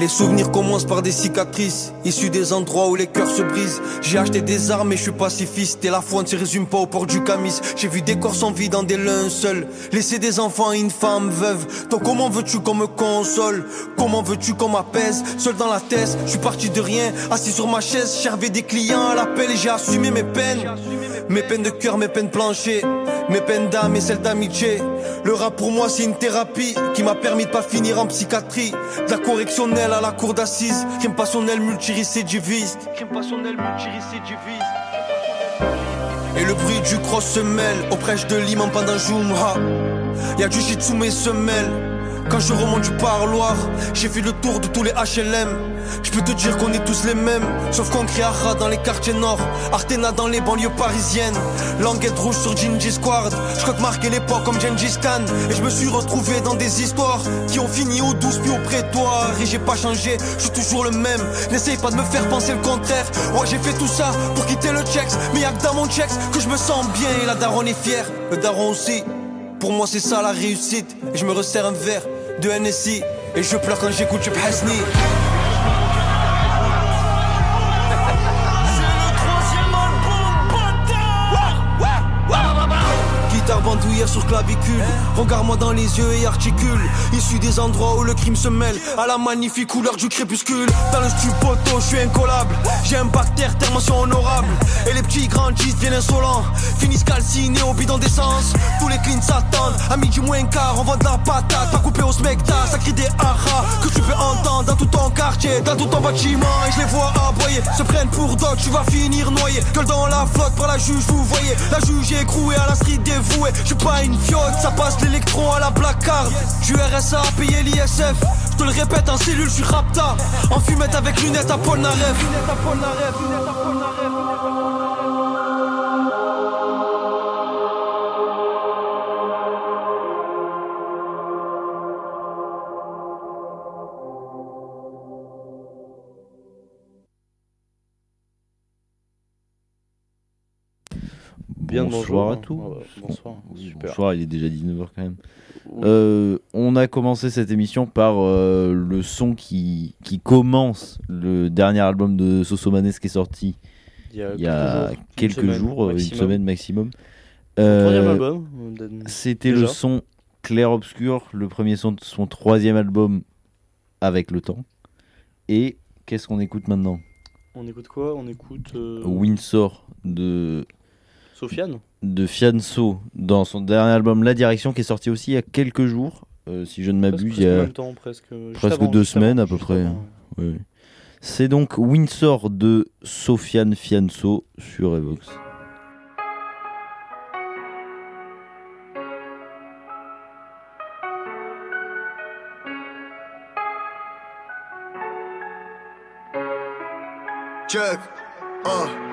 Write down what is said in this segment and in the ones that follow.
Les souvenirs commencent par des cicatrices, issues des endroits où les cœurs se brisent. J'ai acheté des armes et je suis pacifiste. Et la foi ne se résume pas au port du camis. J'ai vu des corps sans vie dans des linceuls. Laisser des enfants et une femme veuve. Donc comment veux-tu qu'on me console? Comment veux-tu qu'on m'apaise? Seul dans la thèse, je suis parti de rien. Assis sur ma chaise, j'avais des clients à l'appel et j'ai assumé mes peines. Mes peines de cœur, mes peines planchées. Mes peines d'âme et celles d'amitié. Le rap pour moi c'est une thérapie qui m'a permis de pas finir en psychiatrie. De la correctionnelle à la cour d'assises. Crime passionnel multirécidiviste. Crime passionnel multirécidiviste. Et le bruit du cross se mêle au prêche de l'imam pendant Jumha. Y'a du shit sous mes semelles. Quand je remonte du parloir, j'ai fait le tour de tous les HLM. Je peux te dire qu'on est tous les mêmes, sauf qu'on crie Ara dans les quartiers nord, Artena dans les banlieues parisiennes. Languette rouge sur Gingy Squad, je crois que marqué l'époque comme Gengis Khan. Et je me suis retrouvé dans des histoires qui ont fini au douce puis au prétoire. Et j'ai pas changé, je suis toujours le même. N'essaye pas de me faire penser le contraire. Ouais, j'ai fait tout ça pour quitter le checks, mais y'a que dans mon checks que je me sens bien. Et la daronne est fière, le daron aussi. Pour moi, c'est ça la réussite. Et je me resserre un verre de NSI. Et je pleure quand j'écoute. Guitare sur clavicule. Regarde-moi dans les yeux et articule. Issu des endroits où le crime se mêle à la magnifique couleur du crépuscule. Dans le stupoto, je suis incollable. J'ai un bactère, termention honorable. Et les petits grandissent, bien insolents. Finissent calcinés au bidon d'essence. Tous les cleans s'attendent. À midi moins quart, on vend de la patate. Pas coupé au spectacle, ça crie des haras. Que tu peux entendre dans tout ton quartier, dans tout ton bâtiment. Et je les vois aboyer, se prennent pour d'autres. Tu vas finir noyé. Gueule dans la flotte par la juge, vous voyez. La juge est écrouée à la street dévouée. Pas une ça passe l'électron à la placard. Du RSA à payer l'ISF. Je te le répète, en cellule, je suis rapta. En fumette avec lunettes à Paul Naref. Bien de Bonsoir à tous. Bonsoir. Super. Bonsoir, il est déjà 19h quand même. Euh, on a commencé cette émission par euh, le son qui, qui commence le dernier album de Sosomanes qui est sorti Il y a, il y a quelques quelques jours, une maximum. semaine maximum. Euh, euh, C'était le son Clair Obscur, le premier son de son troisième album avec le temps. Et qu'est-ce qu'on écoute maintenant? On écoute quoi? On écoute euh, Windsor de, Sofiane. de Fianso dans son dernier album La Direction qui est sorti aussi il y a quelques jours. euh, si je ne m'abuse, il y a même temps, presque, juste presque avant, deux avant, semaines à peu près. avant. Oui, oui. C'est donc Windsor de Sofiane Fianso sur Evox. Check. Ah.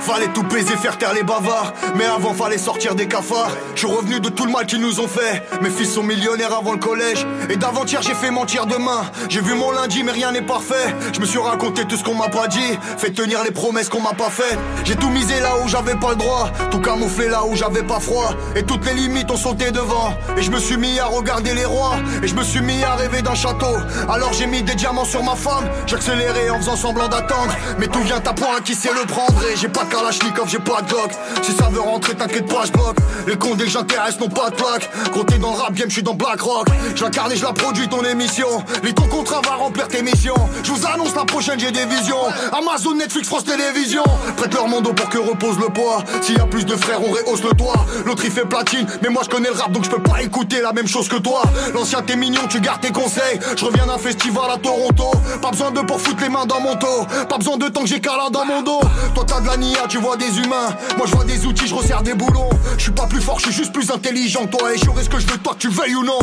Fallait tout baiser, faire taire les bavards. Mais avant, fallait sortir des cafards. Je suis revenu de tout le mal qu'ils nous ont fait. Mes fils sont millionnaires avant le collège. Et d'avant-hier, j'ai fait mentir demain. J'ai vu mon lundi, mais rien n'est parfait. Je me suis raconté tout ce qu'on m'a pas dit. Fait tenir les promesses qu'on m'a pas faites. J'ai tout misé là où j'avais pas le droit. Tout camouflé là où j'avais pas froid. Et toutes les limites ont sauté devant. Et je me suis mis à regarder les rois. Et je me suis mis à rêver d'un château. Alors j'ai mis des diamants sur ma femme. J'accélérais en faisant semblant d'attendre. Mais tout vient à point, qui sait le prendre? J'ai pas de Kalachnikov, j'ai pas de Glock. Si ça veut rentrer, t'inquiète pas, je bloque. Les cons dès que j'intéresse n'ont pas de plaque. T'es dans le rap game, je suis dans Black Rock. Je l'incarne et je la produis ton émission. Les ton contrat va remplir tes missions. Je vous annonce la prochaine, j'ai des visions. Amazon, Netflix, France Télévisions. Prête leur monde pour que repose le poids. S'il y a plus de frères, on rehausse le toit. L'autre il fait platine, mais moi je connais le rap donc je peux pas écouter la même chose que toi. L'ancien t'es mignon, tu gardes tes conseils. Je reviens d'un festival à Toronto. Pas besoin de pour foutre les mains dans mon dos. Pas besoin de temps que j'ai câlin dans mon dos. Toi t'as tu vois des humains. Moi je vois des outils, je resserre des boulons. Je suis pas plus fort, je suis juste plus intelligent que toi. Et j'aurai ce que je veux, toi que tu veuilles ou non.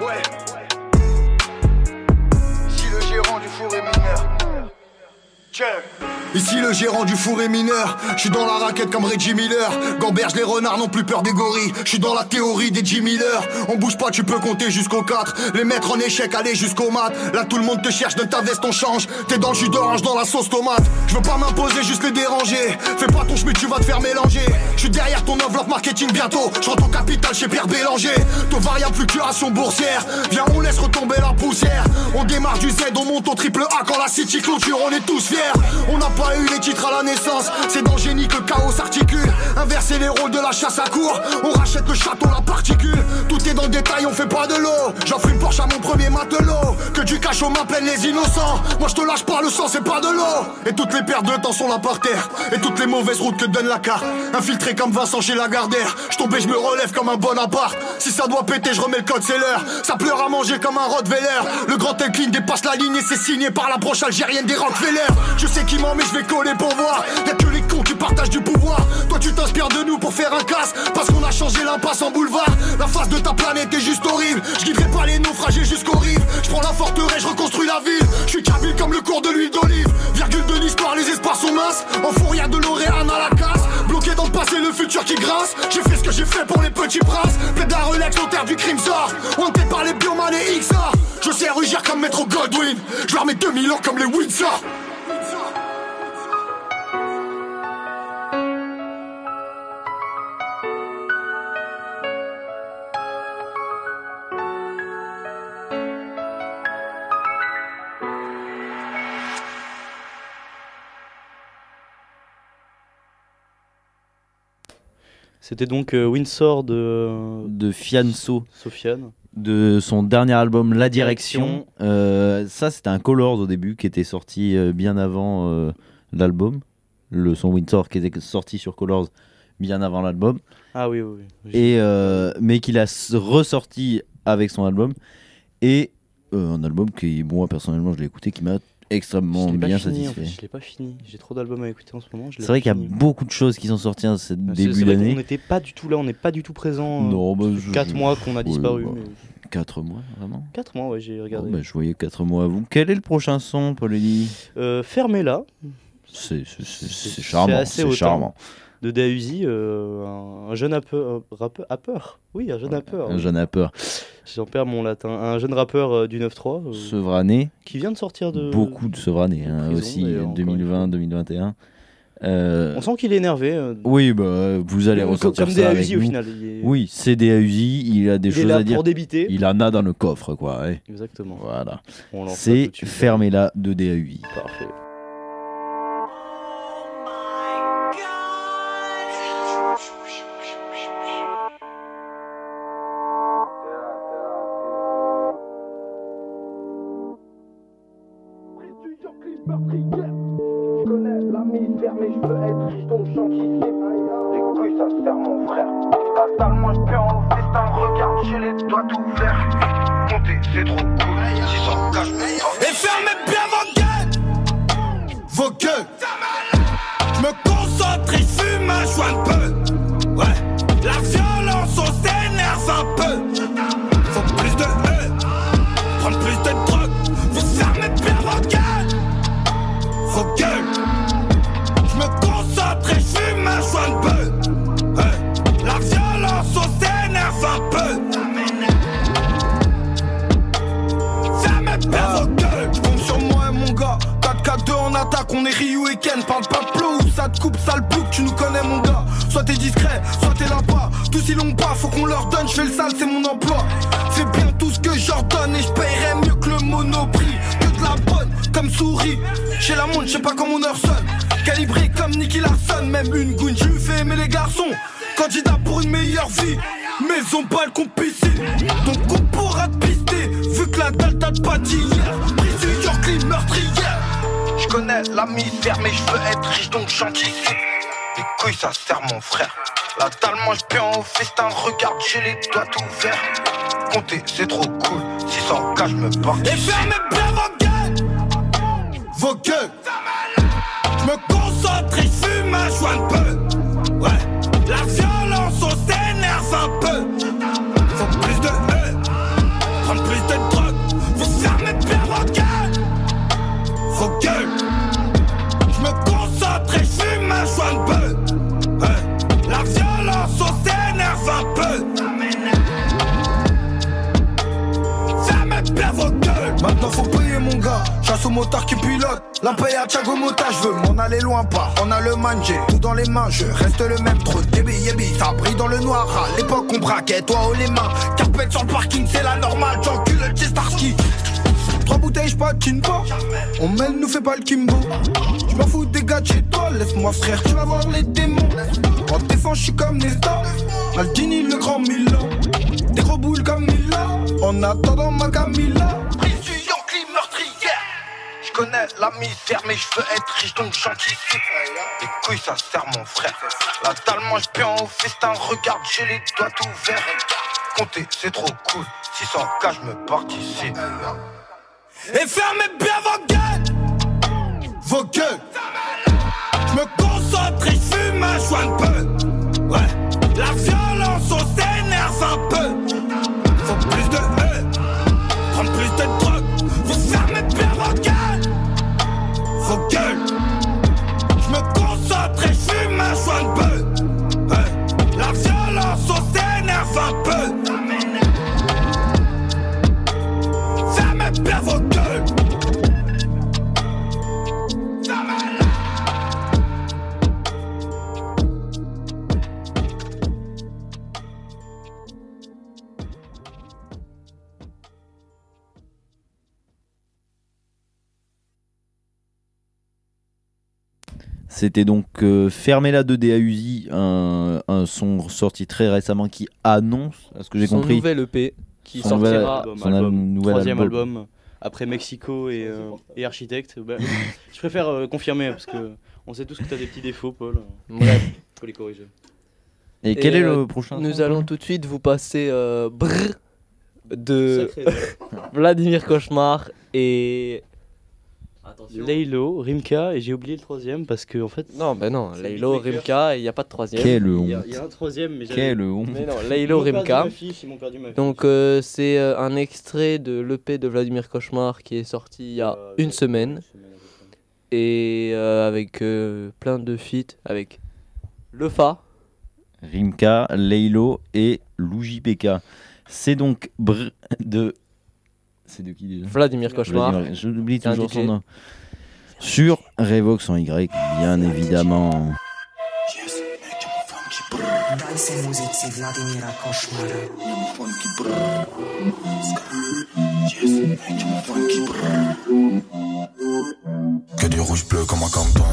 Ouais. Si le gérant du four est mineur. Ici le gérant du four est mineur. Je suis dans la raquette comme Reggie Miller. Gamberge, les renards n'ont plus peur des gorilles. Je suis dans la théorie des Jim Miller. On bouge pas, tu peux compter jusqu'au 4. Les mettre en échec, aller jusqu'au mat. Là tout le monde te cherche, de ta veste on change. T'es dans le jus d'orange, dans la sauce tomate. Je veux pas m'imposer, juste les déranger. Fais pas ton chemin, tu vas te faire mélanger. Je suis derrière ton enveloppe marketing bientôt. Je rentre capital chez Pierre Bélanger. Taux variable fluctuation boursière. Viens, on laisse retomber la poussière. On démarre du Z, on monte au triple A quand la City clôture, on est tous fiers. On n'a pas eu les titres à la naissance, c'est dans génie que chaos s'articule. Inverser les rôles de la chasse à court, on rachète le château, la particule. Tout est dans le détail, on fait pas de l'eau. J'offre une Porsche à mon premier matelot. Que du cachot m'appelle les innocents. Moi je te lâche pas, le sang c'est pas de l'eau. Et toutes les paires de temps sont là par terre. Et toutes les mauvaises routes que donne la carte. Infiltré comme Vincent chez Lagardère. Je tombe et je me relève comme un bon appart. Si ça doit péter, je remets le code, c'est l'heure. Ça pleure à manger comme un Rottweiler. Le grand Elkin dépasse la ligne et c'est signé par l'approche algérienne des Rockefeller. Je sais qui ment, mais je vais coller pour voir. Y'a que les cons qui partagent du pouvoir. Toi, tu t'inspires de nous pour faire un casse. Parce qu'on a changé l'impasse en boulevard. La face de ta planète est juste horrible. Je guiderai pas les naufragés jusqu'aux rives. Je prends la forteresse, je reconstruis la ville. Je suis kabyle comme le cours de l'huile d'olive. Virgule de l'histoire, les espoirs sont minces. En fourrière de l'Oréane à la casse. Bloqué dans le passé, le futur qui grince. J'ai fait ce que j'ai fait pour les petits princes. Plaide la relax, terre du crime sort. Hanté par les bioman et XA. Je sais rugir comme Maître Godwin. Je leur mets 2000 ans comme les Windsor. C'était donc euh, Windsor de De Fianso, Sofiane. de son dernier album La Direction. Euh, ça, c'était un Colors au début qui était sorti euh, bien avant l'album. Le son Windsor qui était sorti sur Colors bien avant l'album. Ah oui, oui, oui. et euh, mais qu'il a ressorti avec son album et euh, un album qui moi personnellement je l'ai écouté qui m'a extrêmement Je bien fini, en fait, satisfait. Je l'ai pas fini. J'ai trop d'albums à écouter en ce moment. C'est vrai qu'il y a beaucoup de choses qui sont sorties en ce début d'année. n'était pas du tout là, on n'est pas du tout présent. Non, bah, je- 4 mois qu'on a Ouais, disparu. bah, mais... 4 mois vraiment. 4 mois, ouais, j'ai regardé. bah, je voyais 4 mois à vous. Quel est le prochain son, Paul Elie Euh, Fermez-la, C'est charmant, c'est charmant. De Dausi, euh, un, un jeune rappeur, rappeur, oui, un jeune rappeur. Un jeune rappeur. J'en perds mon latin. Un jeune rappeur euh, du 9-3 euh, Sevrané, qui vient de sortir de. beaucoup de Sevrané hein, aussi, d'ailleurs, encore 2020, 2021. Euh, On sent qu'il est énervé. euh, oui, bah, vous allez ressentir comme ça avec Dausi au nous. final. Est, Oui, c'est des Uzi, il a des il est choses là à dire. pour débiter. Il en a dans le coffre, quoi. ouais. Exactement. Voilà. C'est suite. Fermez-la de DAUI. Parfait. Je connais la misère, mais je veux être riche, donc. Les couilles, ça se perd, mon frère. Moi je perds au festin. Regarde, j'ai les doigts ouverts. Compter, c'est trop faut qu'on leur donne, je fais le sale, c'est mon emploi. Fais bien tout ce que j'ordonne et je paierai mieux que le monoprix Que de la bonne, comme souris. Chez la montre, je sais pas comment on heure sonne. Calibré comme Nicky Larson, même une goune, je fais aimer les garçons. Candidat pour une meilleure vie Maison, balcon, piscine Donc on pourra te pister Vu que la dalle date pas d'hier du York, meurtrière Je connais la misère mais je veux être riche donc j'anticipe Les couilles ça sert mon frère. La dalle mange bien au festin Regarde j'ai les doigts ouverts Compter c'est trop cool. 600 cas je me barre Et fermez bien vos gueules. Vos gueules. Je me concentre et fume un joint un peu Maintenant faut payer mon gars. Chasse au motard qui pilote. La paye à Thiago Mota, je veux m'en aller loin pas. On a le manger, tout dans les mains, je reste le même trop. Yébi yébi, ça brille dans le noir. À l'époque on braquait, toi haut les mains. Carpette sur le parking, c'est la normale. J'encule le Chestarski. Trois bouteilles, j'patine pas. On mêle, nous fait pas le Kimbo. J'm'en fous des gars chez toi, laisse-moi frère, tu vas voir les démons. En défense, j'suis comme Nesta. Maldini, le grand Milan. Des gros boules comme Mila. En attendant ma Camilla. J'connais la misère, mais j'veux être riche donc j'anticipe. Les couilles, ça sert mon frère. La dalle mange bien au festin. Regarde, j'ai les doigts ouverts. Compter, c'est trop cool. 600K, j'me participe. Et fermez bien vos gueules Vos gueules Je me concentre et je fume un peu Ouais La un peu. Ouais La violence on s'énerve un peu. Fermez bien vos C'était donc euh, Fermez-la de DAUZI, un, un son sorti très récemment qui annonce, à ce que j'ai Son compris, nouvel EP qui Son sortira Album, son album. nouvel Troisième album. album. Après Mexico et, euh, et Architecte. Bah, je préfère euh, confirmer parce que on sait tous que tu as des petits défauts, Paul. Bref, Faut les corriger. Et, quel Et, est euh, le prochain nous son, allons tout de suite vous passer euh, Brrr de. Vladimir Cauchemar et. Laylo, Rimka et j'ai oublié le troisième parce que en fait. non ben non Laylo. Rimka et il n'y a pas de troisième Quelle honte. il y a un troisième, mais Quelle honte. mais non Laylo Rimka ma fiche, ils m'ont perdu ma fiche. donc euh, c'est euh, un extrait de l'EP de Vladimir Cauchemar qui est sorti il y a Euh, une semaine et euh, avec euh, plein de feats avec Le Fa Rimka, Leilo et Luigi Pekka. C'est donc Br de. C'est de qui déjà Vladimir Cauchemar Vladimir- Je l'oublie toujours son nom. Sur Revox en Y, bien évidemment. Daj se muzici Vladimira Košmara. Que du rouge bleu comme un canton.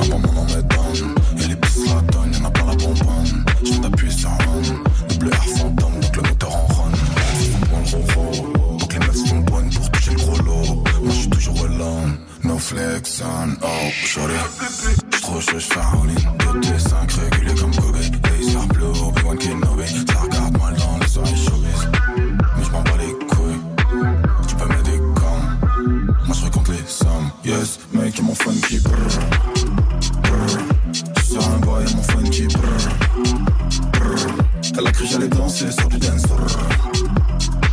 Un bon mon me donne. Et les pistes la donnent, y'en a plein la bonbonne. Je viens d'appuyer sur on. Le bleu air fantôme, Moi je suis toujours alone. No flex on. Oh, shorty. J'suis trop chaud, j'fais un all-in. 2T5 régulier comme Kobe. Laser bleu, Obi-Wan Kenobi. Ça regarde mal dans les oreilles showbiz. Mais j'm'en bats les couilles. Tu peux m'aider comme. Moi je compte les sommes, yes, mec, y'a mon funky brr, brr. Je suis sur un boy, y'a mon funky brr, brr. Elle a cru j'allais danser sur du dance brr.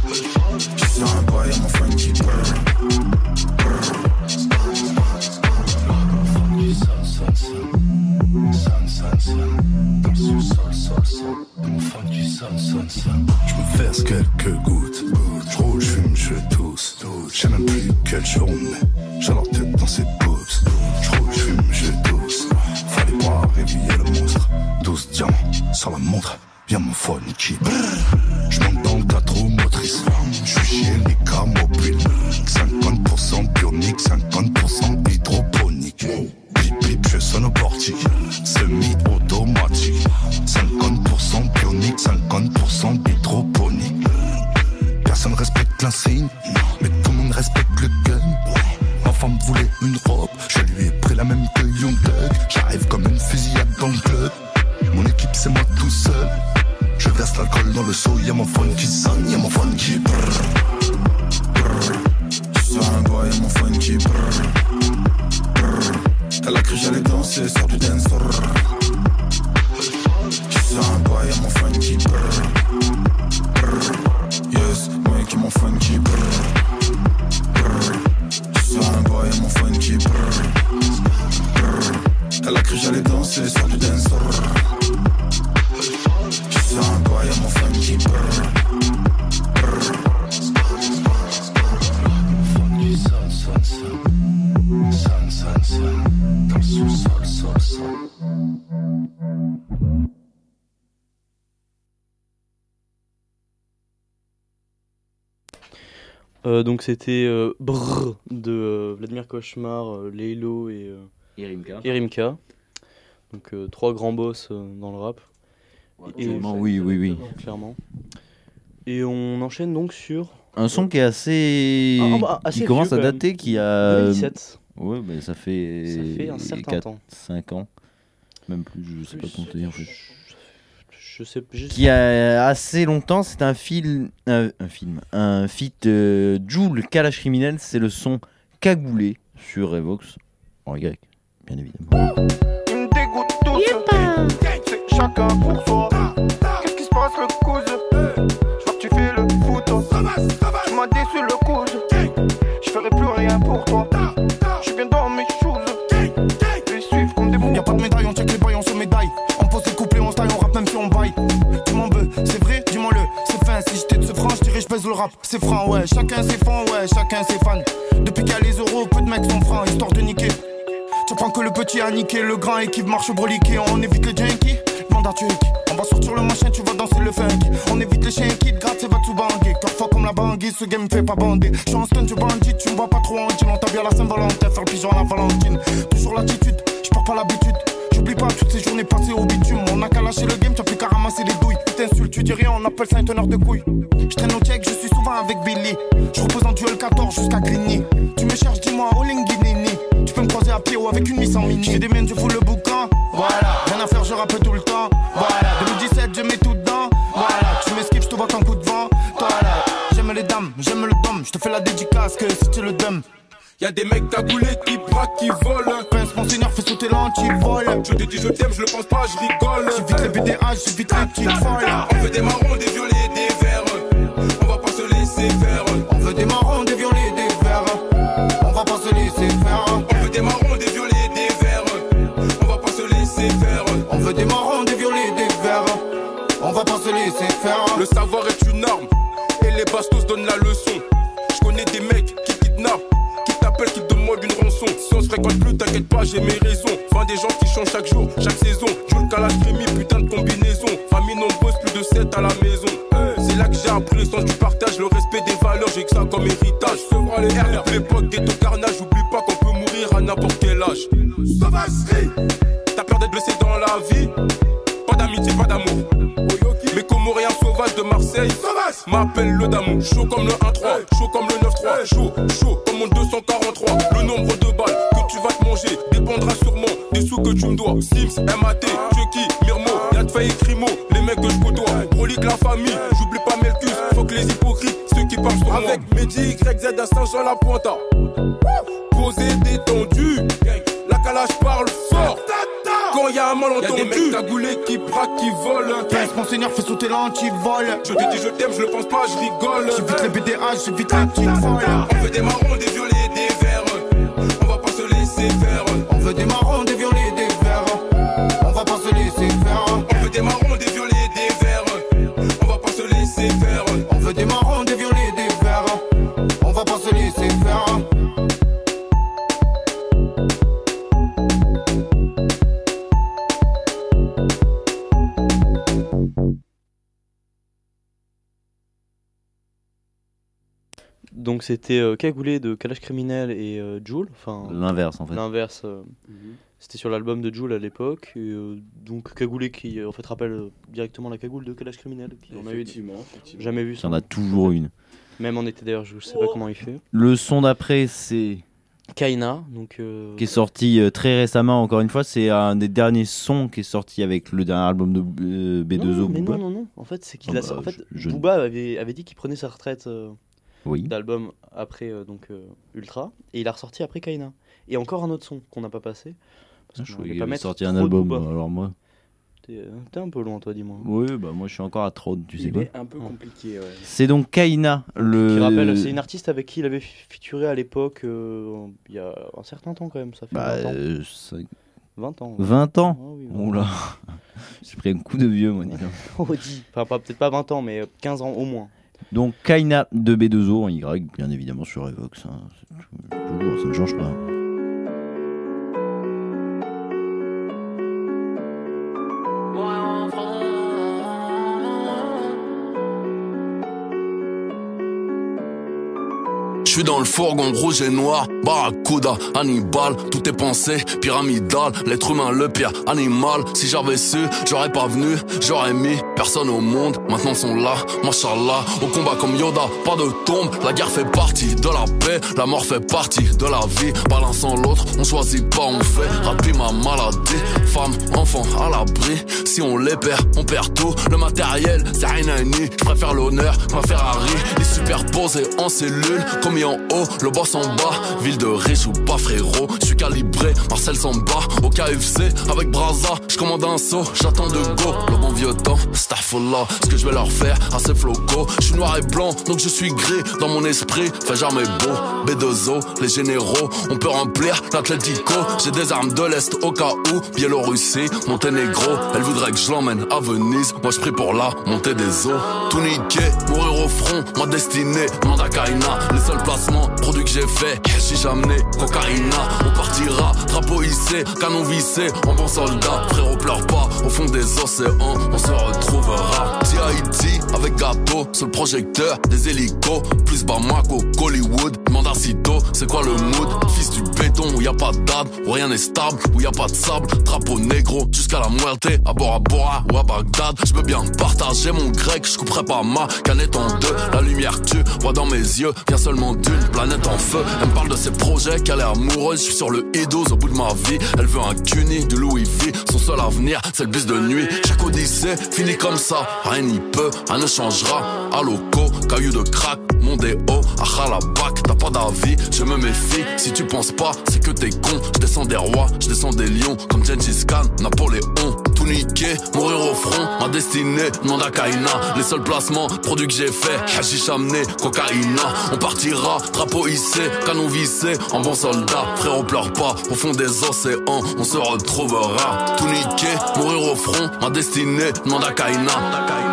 Je suis sur un boy, y'a mon funky Je me verse quelques gouttes. Je roule, je fume, je tousse. Je sais même plus quelle journée. J'ai la tête dans ses boobs. Je roule, je fume, je tousse. Fallait pas réveiller le monstre. 12 diamants sur la montre. Viens mon monte c'était euh, Brrr de euh, Vladimir Cauchemar, euh, Leilo et, euh, et Rimka. Donc euh, trois grands boss euh, dans le rap. Et- clairement, oui, oui, oui. Clairement. Et on enchaîne donc sur Un son qui est assez. Ah, bah, assez qui commence vieux, à quand même. dater, qui a. 2017. Ouais, bah, ça fait. Ça fait un certain temps. 5 ans. Même plus, je sais pas compter en fait. Je sais je Qui a assez longtemps, c'est un film. Un, un film. Un feat euh, Joule Kalash Criminel, c'est le son Cagoulé sur Revox. En Y, bien évidemment. Il me dégoûte tous. C'est chacun pour soi. Qu'est-ce qui se passe le cousin? Je vois que tu fais le photo. Tu m'as déçu le cousin. Je ferai plus rien pour toi. Je suis bien dans mes le rap. C'est franc, ouais, chacun ses fonds, ouais, chacun ses fans. Depuis qu'il y a les euros, peu de mecs sont francs, histoire de niquer. Tu prends que le petit a niqué, le grand équipe marche au broliqué. On évite les junkies, demande à. On va sortir le machin, tu vas danser le funky. On évite les chiens qui te grattent, c'est va tout banguer. Car fort comme la banguille, ce game me fait pas bander. Je suis en je bandit, tu me vois pas trop en jean. On t'a bien la Saint-Valentin, faire le pigeon à la Valentine. Toujours l'attitude, je pas l'habitude. J'oublie pas toutes ces journées passées au bitume. On a qu'à lâcher le game, t'as plus qu'à ramasser les douilles. T'insultes, tu dis rien, on appelle ça un teneur de couilles. Je traîne au check, je suis souvent avec Billy. Je repose en duel 14 jusqu'à Grigny. Tu me cherches, dis-moi, Olinguinini. Tu peux me croiser à pied ou avec une mise en mini. J'ai des miennes, je fous le boucan. Voilà, rien à faire, je rappe tout le temps. Voilà, 2017, je mets tout dedans. Voilà, tu m'esquives, je te vois qu'un coup de vent. Toi là, j'aime les dames, j'aime le dom. Je te fais la dédicace que si tu le dumb. Y'a des mecs cagoulés qui braquent, qui volent. Pince, mon seigneur, fais sauter l'antivol. Je te dis je t'aime, je le pense pas, je rigole. J'évite les BDH, j'évite les petites folles. On veut des marrons, des violets, des verts. On va pas se laisser faire. On veut des marrons, des violets, des verts. On va pas se laisser faire. On veut des marrons, des violets, des verts. On va pas se laisser faire. On veut des marrons, des violets, des verts. On va pas se laisser faire. Le savoir Chaque jour, chaque saison. Jules Kalash, Crémy, putain de combinaison. Famille nombreuse, plus de 7 à la maison. C'est là que j'ai appris le sens du partage, le respect des valeurs, j'ai que ça comme héritage. Sevra les airs de l'époque, ghetto carnage, oublie pas qu'on peut mourir à n'importe quel âge. Sauvagerie T'as peur d'être blessé dans la vie Pas d'amitié, pas d'amour. Mais Comorien sauvage de Marseille m'appelle le Damou. Chaud comme le 1-3, chaud comme le 9-3, chaud, chaud À Saint-Jean-la-Pointa. Posé, détendu, la calage parle fort. Quand y a un malentendu, y'a des mecs qui braquent, qui volent. Mon seigneur, fais sauter l'antivol. Je te dis je t'aime, je le pense pas, je rigole. J'évite les BDH, j'évite les petites folles. On veut des marrons, des violets, Donc c'était euh, Cagoulé de Kalash Criminel et euh, Joule. Enfin, L'inverse, en fait. L'inverse. euh, C'était sur l'album de Joule à l'époque. euh, donc Cagoulé qui euh, en fait rappelle directement la cagoule de Kalash Criminel. Qui en a eu jamais vu Il y ça. en a toujours une. Même en été d'ailleurs, je sais pas comment il fait. Le son d'après, c'est. Kaina, donc. euh, Qui est sorti euh, très récemment, encore une fois. C'est un des derniers sons qui est sorti avec le dernier album de euh, B2O. Non, mais Booba. non, non, non. En fait, c'est qu'il Ah a. bah, en fait, je- je- Booba avait, avait dit qu'il prenait sa retraite euh, Oui. d'album après euh, donc euh, Ultra, et il a ressorti après Kaina. Et encore un autre son qu'on n'a pas passé. Parce Ah, je croyais qu'il pas avait mettre sorti un album. Alors moi. T'es euh, t'es un peu loin, toi, dis-moi. Oui, bah moi je suis encore à trop, tu sais quoi. est un peu compliqué, ouais. C'est donc Kaina, le. Qui rappelle, c'est une artiste avec qui il avait featuré à l'époque, euh, il y a un certain temps quand même, ça fait Bah, 20 ans. euh, ça- 20 ans. 20 ans Ah oui, Oula. J'ai pris un coup de vieux, moi, dis donc. Oh, dis. Enfin, peut-être pas 20 ans, mais 15 ans au moins. Donc Kaina de B2O en Y, bien évidemment sur Evox. hein. Toujours, ça ne change pas. Suis dans le fourgon rouge et noir, Barracuda, Hannibal, tout est pensé, pyramidal, l'être humain le pire animal. Si j'avais su, j'aurais pas venu, j'aurais mis personne au monde. Maintenant sont là, machallah, au combat comme Yoda, pas de tombe. La guerre fait partie de la paix, la mort fait partie de la vie. Balançant l'autre, on choisit pas, on fait. Rapide ma maladie, femme, enfant à l'abri. Si on les perd, on perd tout. Le matériel, c'est rien à ni. Je préfère l'honneur ma Ferrari. Les superposés en cellule, comme le boss en bas. Ville de riche ou pas frérot, je suis calibré, Marcel s'en bat. Au KFC, avec Braza, je commande un saut, j'attends de go. Le bon vieux temps, là ce que je vais leur faire, assez floco. Je suis noir et blanc, donc je suis gris dans mon esprit. Fais jamais beau, B2O, les généraux, on peut remplir l'Atlético. J'ai des armes de l'Est au cas où, Biélorussie, Monténégro. Elle voudrait que je l'emmène à Venise, moi je prie pour la montée des eaux. Tout niqué, mourir au front, ma destinée, Mandakaina. Les seuls produits que j'ai fait, j'ai jamais cocaïna. On partira, drapeau hissé, canon vissé, en bon soldat. Frérot pleure pas, au fond des océans, on se retrouvera. Haïti avec gâteau, sur le projecteur, des hélicos, plus Bamako, Hollywood, Mandacito, c'est quoi le mood? Fils du béton où y a pas d'âme, où rien n'est stable, où y a pas de sable, drapeau négro, jusqu'à la muerte, à Bora Bora ou à Bagdad. Je veux bien partager mon grec, je couperai pas ma canette en deux. La lumière tue, vois dans mes yeux, vient seulement d'une planète en feu. Elle me parle de ses projets, qu'elle est amoureuse, je suis sur le E12 au bout de ma vie. Elle veut un cuni, du Louis V, son seul avenir, c'est le bus de nuit. Chaque odyssée finit comme ça, rien n'y peut, rien ne changera. À loco, caillou de crack, mon déo, à la bac, t'as pas d'avis, je me méfie. Si tu penses pas, c'est que t'es con. Je descends des rois, je descends des lions, comme Gengis Khan, Napoléon. Tout mourir au front, ma destinée, demande. Les seuls placements, produits que j'ai fait, hashish amené, cocaïna. On partira, drapeau hissé, canon vissé, en bon soldat. Frère, on pleure pas, au fond des océans, on se retrouvera. Tout mourir au front, ma destinée, demande à Kaina.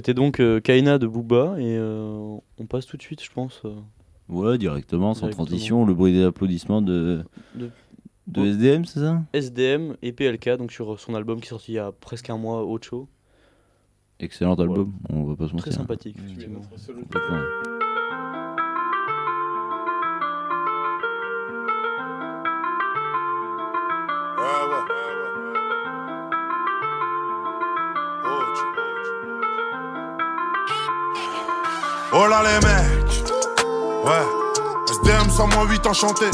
C'était donc euh, Kaina de Booba et euh, on passe tout de suite, je pense. Euh. Ouais, directement, sans transition, le bruit des applaudissements de, de, SDM, c'est ça? SDM et PLK, donc sur son album qui est sorti il y a presque un mois, Ocho. Excellent album, on va pas se mentir. Très sympathique, effectivement. Oh là les mecs, ouais. SDM 108 enchanté.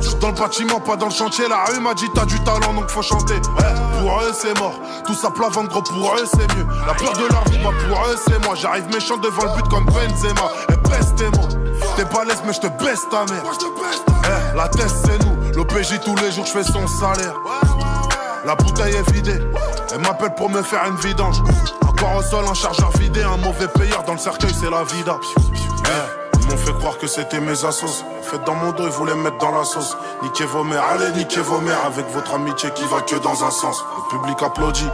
J'suis dans le bâtiment, pas dans le chantier. La rue m'a dit t'as du talent donc faut chanter. Ouais, pour eux c'est mort. Tout ça plat ventre gros pour eux c'est mieux. La peur de leur vie, moi pour eux c'est moi. J'arrive méchant devant le but comme Benzema. Et baisse tes mots. T'es balèze mais j'te baisse ta mère. Eh, la test c'est nous. L'OPJ tous les jours j'fais son salaire. La bouteille est vidée. Elle m'appelle pour me faire une vidange. Encore au sol, un chargeur vidé, un mauvais payeur dans le cercueil, c'est la vida. Eh, ils m'ont fait croire que c'était mes assos. Faites dans mon dos, ils voulaient me mettre dans la sauce. Niquez vos mères, allez niquez vos mères avec votre amitié qui va que dans un sens. Le public applaudit.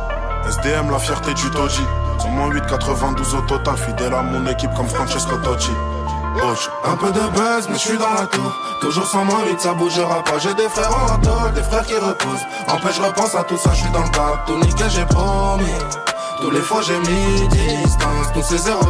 SDM, la fierté du Toji. moins 8, 92 au total, fidèle à mon équipe comme Francesco Totti. Un peu de buzz, mais je suis dans la tour. Toujours sans moi, vite, ça bougera pas. J'ai des frères en râteau, des frères qui reposent. En fait, je repense à tout ça, je suis dans le. Tout niqué, j'ai promis. Tous les fois j'ai mis distance, tous ces zéro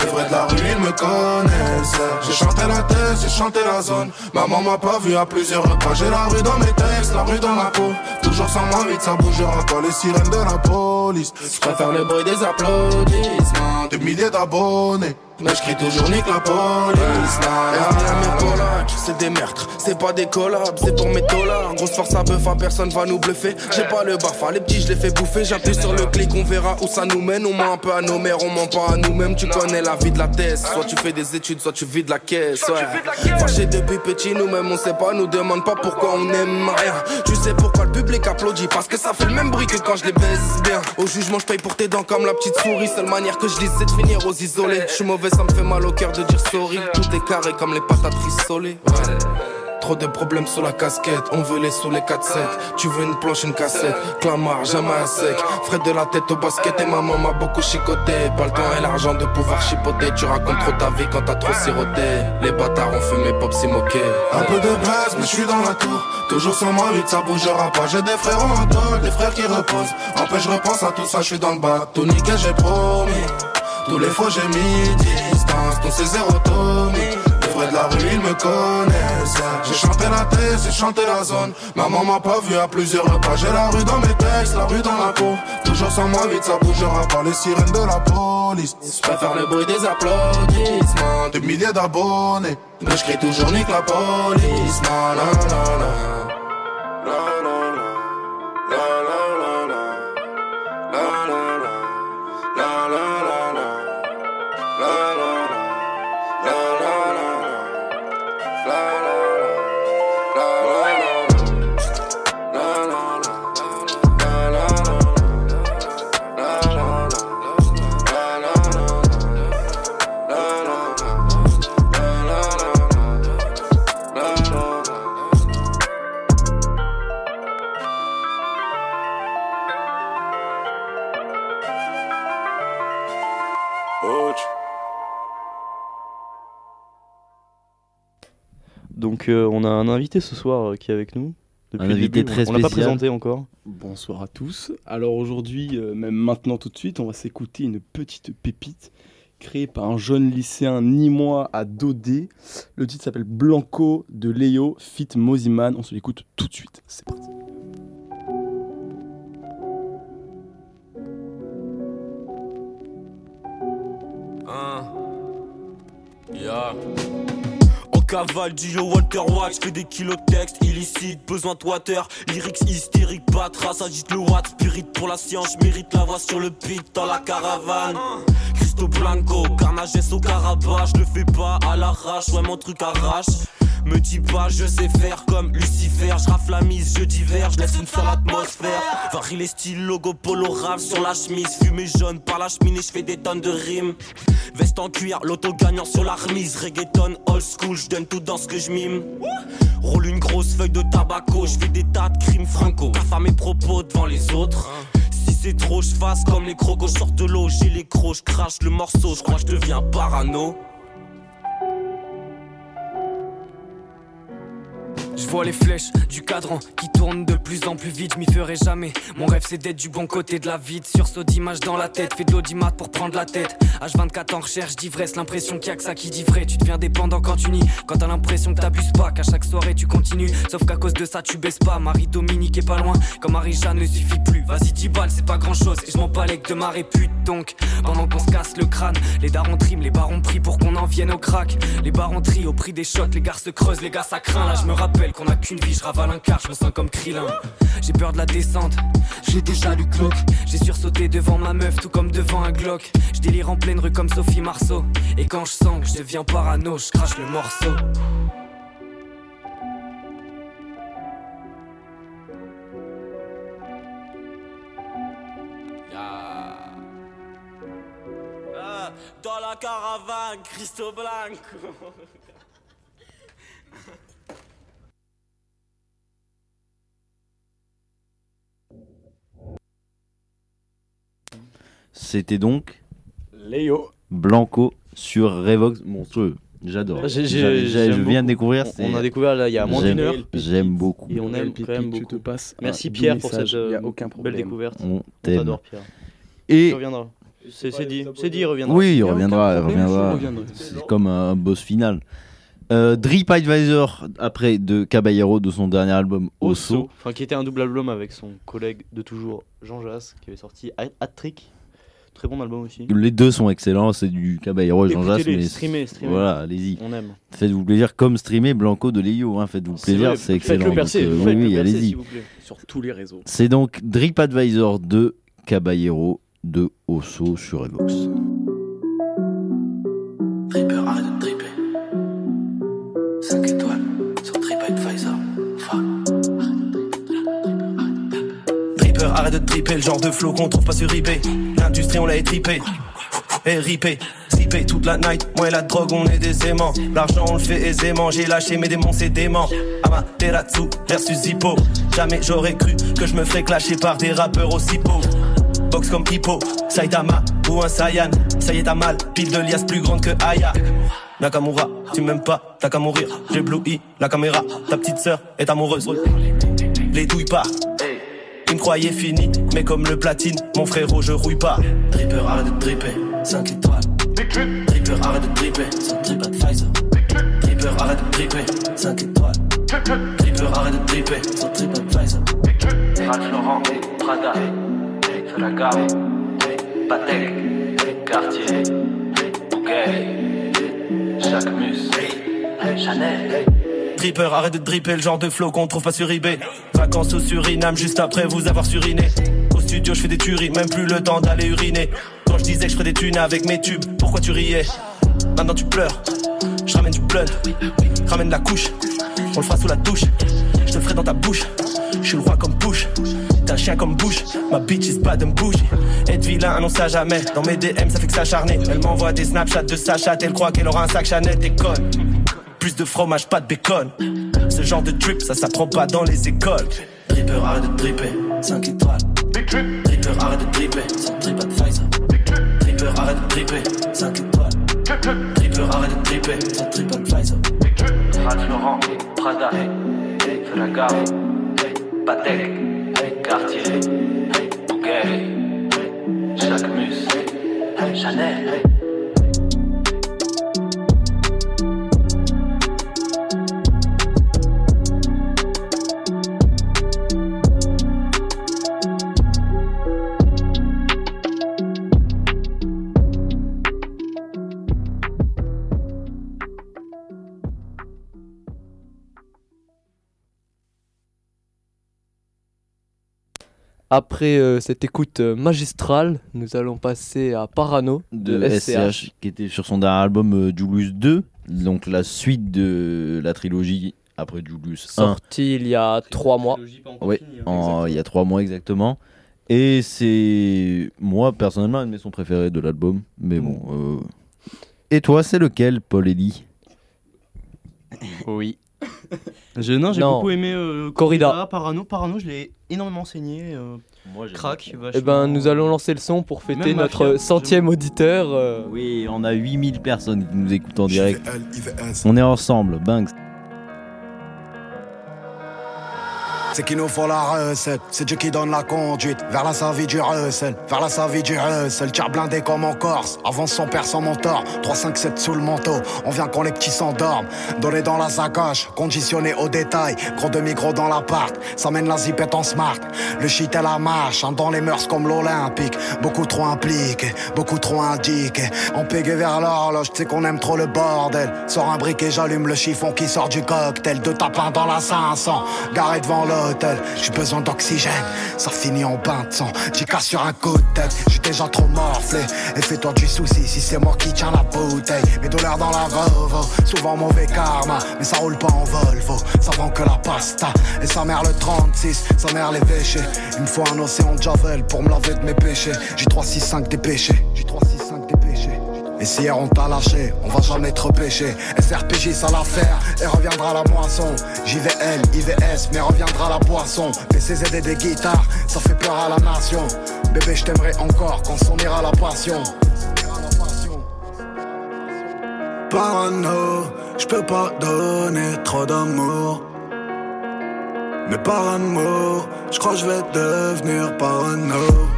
Les vrais de la rue ils me connaissent. J'ai chanté la tête, j'ai chanté la zone. Maman m'a pas vu à plusieurs repas. J'ai la rue dans mes textes, la rue dans ma peau. Toujours sans moi vite ça bougera pas. Les sirènes de la police. Je préfère le bruit des applaudissements. Des milliers d'abonnés Mais je crie toujours nique la police Là, c'est des meurtres, c'est pas des collabs, c'est pour mes dollars. Grosse force à bœuf, personne va nous bluffer. J'ai pas le bafa, les petits je les fais bouffer. J'appuie sur le clic, on verra où ça nous mène. On ment un peu à nos mères, on ment pas à nous-mêmes. Tu connais la vie de la thèse. Soit tu fais des études, soit tu vis de la caisse. Ouais. Fâché depuis petit, nous-mêmes on sait pas, nous demande pas pourquoi on aime rien. Tu sais pourquoi le public applaudit, parce que ça fait le même bruit que quand je les baise bien. Au jugement, je paye pour tes dents comme la petite souris. Seule manière que je dis, c'est de finir aux isolés. Je suis mauvais, ça me fait mal au cœur de dire sorry. Tout est carré comme les patates rissolées. Trop de problèmes sur la casquette, on veut les sous les 4-7. Tu veux une planche, une cassette, clamart, jamais à sec. Frais de la tête au basket et maman m'a beaucoup chicoté. Pas le temps et l'argent de pouvoir chipoter. Tu racontes trop ta vie quand t'as trop siroté. Les bâtards ont fumé, pop s'y moqué. Un peu de base, mais je suis dans la tour. Toujours sur moi, vite ça bougera pas. J'ai des frères en dog, des frères qui reposent. En je repense à tout ça, je suis dans le bas. Tout nickel, j'ai promis. Tous les fois, j'ai mis distance. Ton c'est zéro Tommy de la rue, ils me connaissent. J'ai chanté la thèse, j'ai chanté la zone. Maman m'a pas vu à plusieurs repas. J'ai la rue dans mes textes, la rue dans la peau. Toujours sans moi, vite ça bougera pas les sirènes de la police. Je préfère le bruit des applaudissements. Des milliers d'abonnés. Mais je crie toujours nique la police. La la la. Donc euh, on a un invité ce soir euh, qui est avec nous. un invité très spécial. On l'a pas présenté encore. Bonsoir à tous. Alors aujourd'hui, euh, même maintenant tout de suite, on va s'écouter une petite pépite créée par un jeune lycéen nîmois à Dodé. Le titre s'appelle Blanco de Léo Fit Moziman. On se l'écoute tout de suite. C'est parti. Cavale du Walter White, fais des kilos de texte illicite, besoin de water, lyrics hystériques, pas trace, agite le watt, spirit pour la science, mérite la voix sur le beat dans la caravane. Cristo Blanco, carnage au carabas, je le fais pas à l'arrache, ouais mon truc arrache. Me dis pas, je sais faire comme Lucifer. Je rafle la mise, je diverge, laisse une seule atmosphère. Varie les styles, logo polo rave sur la chemise. Fumée jaune par la cheminée, je fais des tonnes de rimes. Veste en cuir, l'auto gagnant sur la remise. Reggaeton, old school, je donne tout dans ce que je mime. Roule une grosse feuille de tabaco, je fais des tas de crimes franco. à mes propos devant les autres. Si c'est trop, je fasse comme les crocos, je de l'eau, j'ai les crocs, je crache le morceau, je crois je deviens parano. Je vois les flèches du cadran qui tournent de plus en plus vite, je m'y ferai jamais. Mon rêve c'est d'être du bon côté de la vie, sursaut d'image dans la tête, fais de l'audimat pour prendre la tête. H24 en recherche d'ivresse, l'impression qu'il y a que ça qui dit vrai. Tu deviens dépendant quand tu nies, quand t'as l'impression que t'abuses pas, qu'à chaque soirée tu continues. Sauf qu'à cause de ça tu baisses pas. Marie Dominique est pas loin, comme Marie-Jeanne ne suffit plus. Vas-y 10 balles, c'est pas grand chose, et je m'en balèque de ma répute donc. Pendant qu'on se casse le crâne, les darons triment, les barons prient pour qu'on en vienne au crack. Les barons trient au prix des shots, les gars se creusent, les gars ça craint. Là je me rappelle qu'on a qu'une vie, je ravale un quart, je me sens comme Krillin. J'ai peur de la descente, j'ai déjà lu cloque. J'ai sursauté devant ma meuf, tout comme devant un Glock. Je délire en pleine rue comme Sophie Marceau. Et quand je sens que je deviens parano, je crache le morceau. Ah, dans la caravane, Christo Blanco. C'était donc Léo Blanco sur Revox monstrueux. J'adore. Je viens de découvrir. On, a découvert là il y a moins d'une heure. J'aime beaucoup. Et on aime quand même beaucoup. te passe Merci Pierre pour cette euh, belle découverte. On t'adore Pierre. Et il reviendra. C'est dit, c'est dit, il reviendra. Oui, il reviendra, il reviendra. C'est comme un boss final. Euh, Drip Advisor après de Caballero de son dernier album Osso, enfin qui était un double album avec son collègue de toujours Jean Jass qui avait sorti Hat Trick Très bon album aussi. Les deux sont excellents, c'est du Caballero et Jean Jass. Mais streamez. Voilà, allez-y. On aime. Faites-vous plaisir comme streamer Blanco de Léo. Hein. Faites-vous plaisir, c'est excellent. Faites-le percer, Donc, euh, faites-le oui, allez-y. Sur tous les réseaux. C'est donc Drip Advisor de Caballero de Osso sur Evox. Dripper, Arrête de tripper, le genre de flow qu'on trouve pas sur eBay. L'industrie, on l'a étripé. Ripé, slipé toute la night. Moi et la drogue, on est des aimants. L'argent, on le fait aisément. J'ai lâché mes démons, c'est dément. Amaterasu versus Zippo. Jamais j'aurais cru que je me ferais clasher par des rappeurs aussi pauvres. Box comme Hippo, Saitama ou un Saiyan. Ça y est, t'as mal, pile de liasse plus grande que Aya. Nakamura, tu m'aimes pas, t'as qu'à mourir. J'éblouis la caméra, ta petite sœur est amoureuse. Les douilles pas. Ils me croyaient fini, mais comme le platine, mon frérot, je rouille pas. Dripper, arrête de dripper. 5 étoiles. Dripper, arrête de dripper sur TripAdvisor. Dripper, arrête de dripper. 5 étoiles. Dripper, arrête de dripper sur TripAdvisor. Ralph Laurent, Prada, Ferragamo, Patek, Cartier, Bouquet, Jacques Mus, Chanel. Dripper, arrête de dripper le genre de flow qu'on trouve pas sur eBay. Vacances au Suriname juste après vous avoir suriné. Au studio, je fais des tueries, même plus le temps d'aller uriner. Quand je disais que je ferais des thunes avec mes tubes, pourquoi tu riais? Maintenant tu pleures. Je ramène du blunt, ramène la couche. On le fera sous la douche. Je te ferai dans ta bouche. Je suis le roi comme Bush. T'es un chien comme Bush. Ma bitch is bad and bougie. Être vilain, annonce à jamais. Dans mes DM, ça fait que s'acharner. Elle m'envoie des snapchats de sa chatte. Elle croit qu'elle aura un sac Chanel. T'es. Plus de fromage, pas de bacon. Ce genre de drip, ça s'apprend pas dans les écoles. Dripper, arrête de dripper. 5 étoiles. Dripper, arrête de dripper sur TripAdvisor. Dripper, arrête de dripper. 5 étoiles. Dripper, arrête de dripper sur TripAdvisor. Ralph Laurent, Prada, Ferragamo, Patek, Cartier, Bouquet, Jacques Mus, Chanel. Après euh, cette écoute euh, magistrale, nous allons passer à Parano de, de, SCH. qui était sur son dernier album euh, Julius 2, donc la suite de la trilogie après Julius 1. Sorti il y a trois mois. Oui, en- il y a trois mois exactement. Et c'est moi personnellement un de mes sons préférés de l'album. Mais bon. euh, Et toi, c'est lequel, Paul Eli Oui. Je, non, j'ai Non. beaucoup aimé euh, Corrida. Parano. Parano, je l'ai énormément saigné. euh, crack, Eh ben, nous allons lancer le son pour fêter Même notre Mafia, centième auditeur. euh, Oui, on a 8000 personnes qui nous écoutent en direct. On est ensemble, Banks. C'est qu'il nous faut la recette, c'est Dieu qui donne la conduite. Vers la savie du recel, vers la savie du recel. Tire blindé comme en Corse, avance son père sans mentor. 3, 5, 7 sous le manteau, on vient quand les petits s'endorment. Donné dans la sacoche, conditionné au détail. Gros demi-gros dans l'appart, ça mène la zipette en smart. Le shit et la marche, hein, dans les mœurs comme l'Olympique. Beaucoup trop impliqué, beaucoup trop indiqué. On pégué vers l'horloge, tu sais qu'on aime trop le bordel. Sors un briquet, j'allume le chiffon qui sort du cocktail. Deux tapins dans la 500, garé devant J'ai besoin d'oxygène, ça finit en bain de sang. J'y sur un coup de tête, j'suis déjà trop morflé. Et fais-toi du souci si c'est moi qui tiens la bouteille. Mes douleurs dans la Volvo, souvent mauvais karma Mais ça roule pas en Volvo, ça vend que la pasta Et sa mère le 36, sa mère les péchés Il me un océan de Javel pour me laver de mes péchés. J'ai 3, 6, 5 dépêchés. J'ai 3, 6, 5 dépêchés et si hier on t'a lâché, on va jamais te repêcher. SRPJ ça l'affaire, et reviendra la moisson. JVL, IVS, mais reviendra la boisson. PCZ et des guitares, ça fait peur à la nation. Bébé, je t'aimerai encore quand s'en ira la passion. Parano, je peux pas donner trop d'amour. Mais par amour, je crois que je vais devenir parano.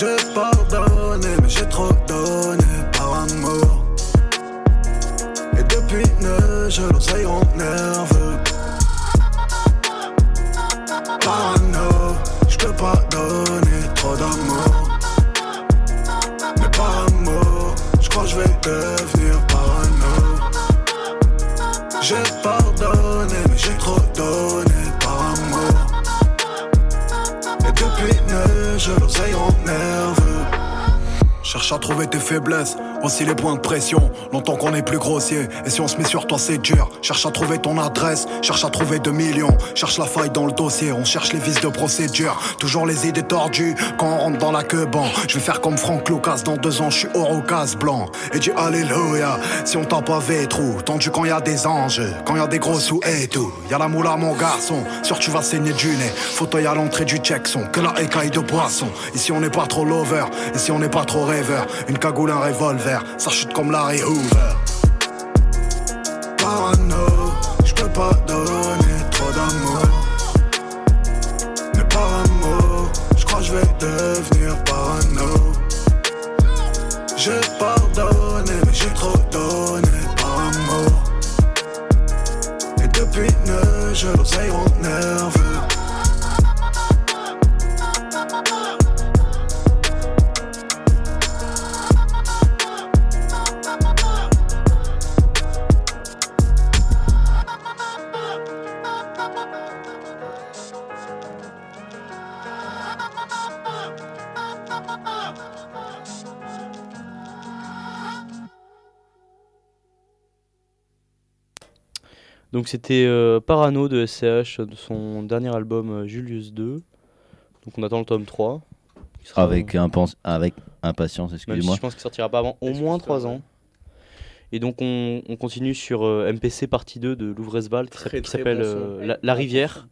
J'ai pardonné, mais j'ai trop donné par amour. Et depuis ne, je l'oseille en nerveux. Parano, je peux pas donner trop d'amour. Mais par amour, je crois que je vais devenir parano. J'ai pardonné, mais j'ai trop donné par amour. Et depuis ne, neige, l'oseille en nerveux. Cherche à trouver tes faiblesses, aussi les points de pression. Longtemps qu'on est plus grossier, et si on se met sur toi, c'est dur. Cherche à trouver ton adresse, cherche à trouver 2 millions. Cherche la faille dans le dossier, on cherche les vices de procédure. Toujours les idées tordues quand on rentre dans la queue ban. Je vais faire comme Franck Lucas, dans deux ans, je suis au casse blanc. Et dis Alléluia, si on t'a pas trou. Tendu quand y a des anges, quand y a des gros sous et tout. Y a la moula, mon garçon, sûr tu vas saigner du nez. Fauteuil à l'entrée du son que la écaille de poisson. Ici on n'est pas trop lover, ici on n'est pas trop une cagoule, un revolver, ça chute comme Larry Hoover. Donc c'était euh, Parano de SCH de son dernier album euh, Julius 2. Donc on attend le tome 3. Avec, avec impatience, excusez-moi. Je pense qu'il sortira pas avant au moins 3 ans. Et donc on, continue sur euh, MPC partie 2 de Louvresval qui s'appelle la, Rivière.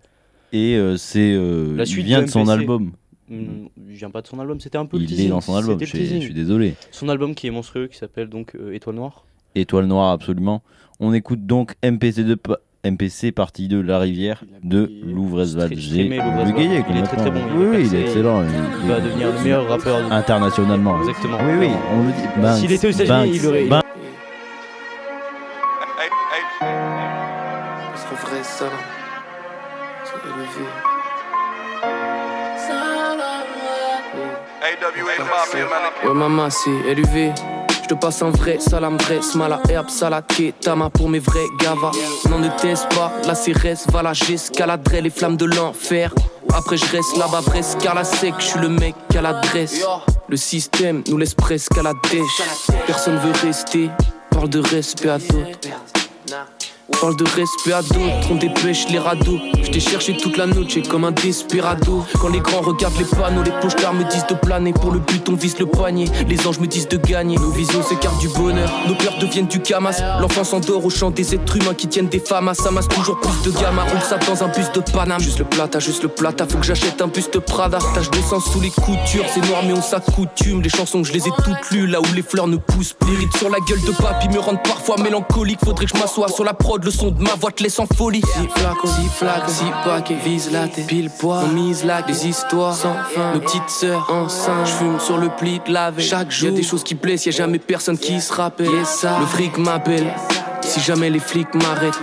Et c'est la suite il vient de, son album. Hmm, il vient pas de son album, c'était un peu il Il est dans son album, je suis désolé. Son album qui est monstrueux qui s'appelle donc Étoile Noire. Étoile Noire, absolument. On écoute donc MPC, de, MPC partie 2 La Rivière de Louvresval. J'ai Il est très très bon. Oui, oui, il est excellent. Il, va devenir le meilleur rappeur internationalement. Exactement. Oui, oui, on le dit. S'il était aux États-Unis, il aurait. Qu'en vrai, ça, c'est élevé. Ouais, maman, c'est élevé. Je te passe un vrai salam, vrai smala, herbe, salade, tama pour mes vrais gavas. Non, ne teste pas, la CRS, va la j'escaladerai les flammes de l'enfer. Après, je reste là-bas, vrai la sec, je suis le mec à l'adresse. Le système nous laisse presque à la dèche. Personne veut rester, parle de respect à d'autres. Parle de respect à d'autres, on dépêche les radeaux. Je t'ai cherché toute la noche comme un desperado. Quand les grands regardent les panneaux, les pochards me disent de planer. Pour le but, on vise le poignet. Les anges me disent de gagner. Nos visions s'écartent du bonheur. Nos peurs deviennent du camas. L'enfant s'endort au chant des êtres humains qui tiennent des femmes. Ça masse toujours plus de gamma. Roule ça dans un bus de Paname. Juste le plata, juste le plata. Faut que j'achète un buste Prada. Tache de sang sous les coutures. C'est noir, mais on s'accoutume. Les chansons, je les ai toutes lues. Là où les fleurs ne poussent plus. sur la gueule de papy me rendent parfois mélancolique. Faudrait que je m'assoie sur la prod. Le son de ma voix te laisse en folie. Si flacons, si flaques, si paquets, vise la tête, pile poids. On mise là des histoires sans fin. Nos petites sœurs enceintes, j'fume sur le pli de la veille. Chaque jour, y a des choses qui blessent, y a jamais personne qui se rappelle. ça. Le fric m'appelle, si jamais les flics m'arrêtent.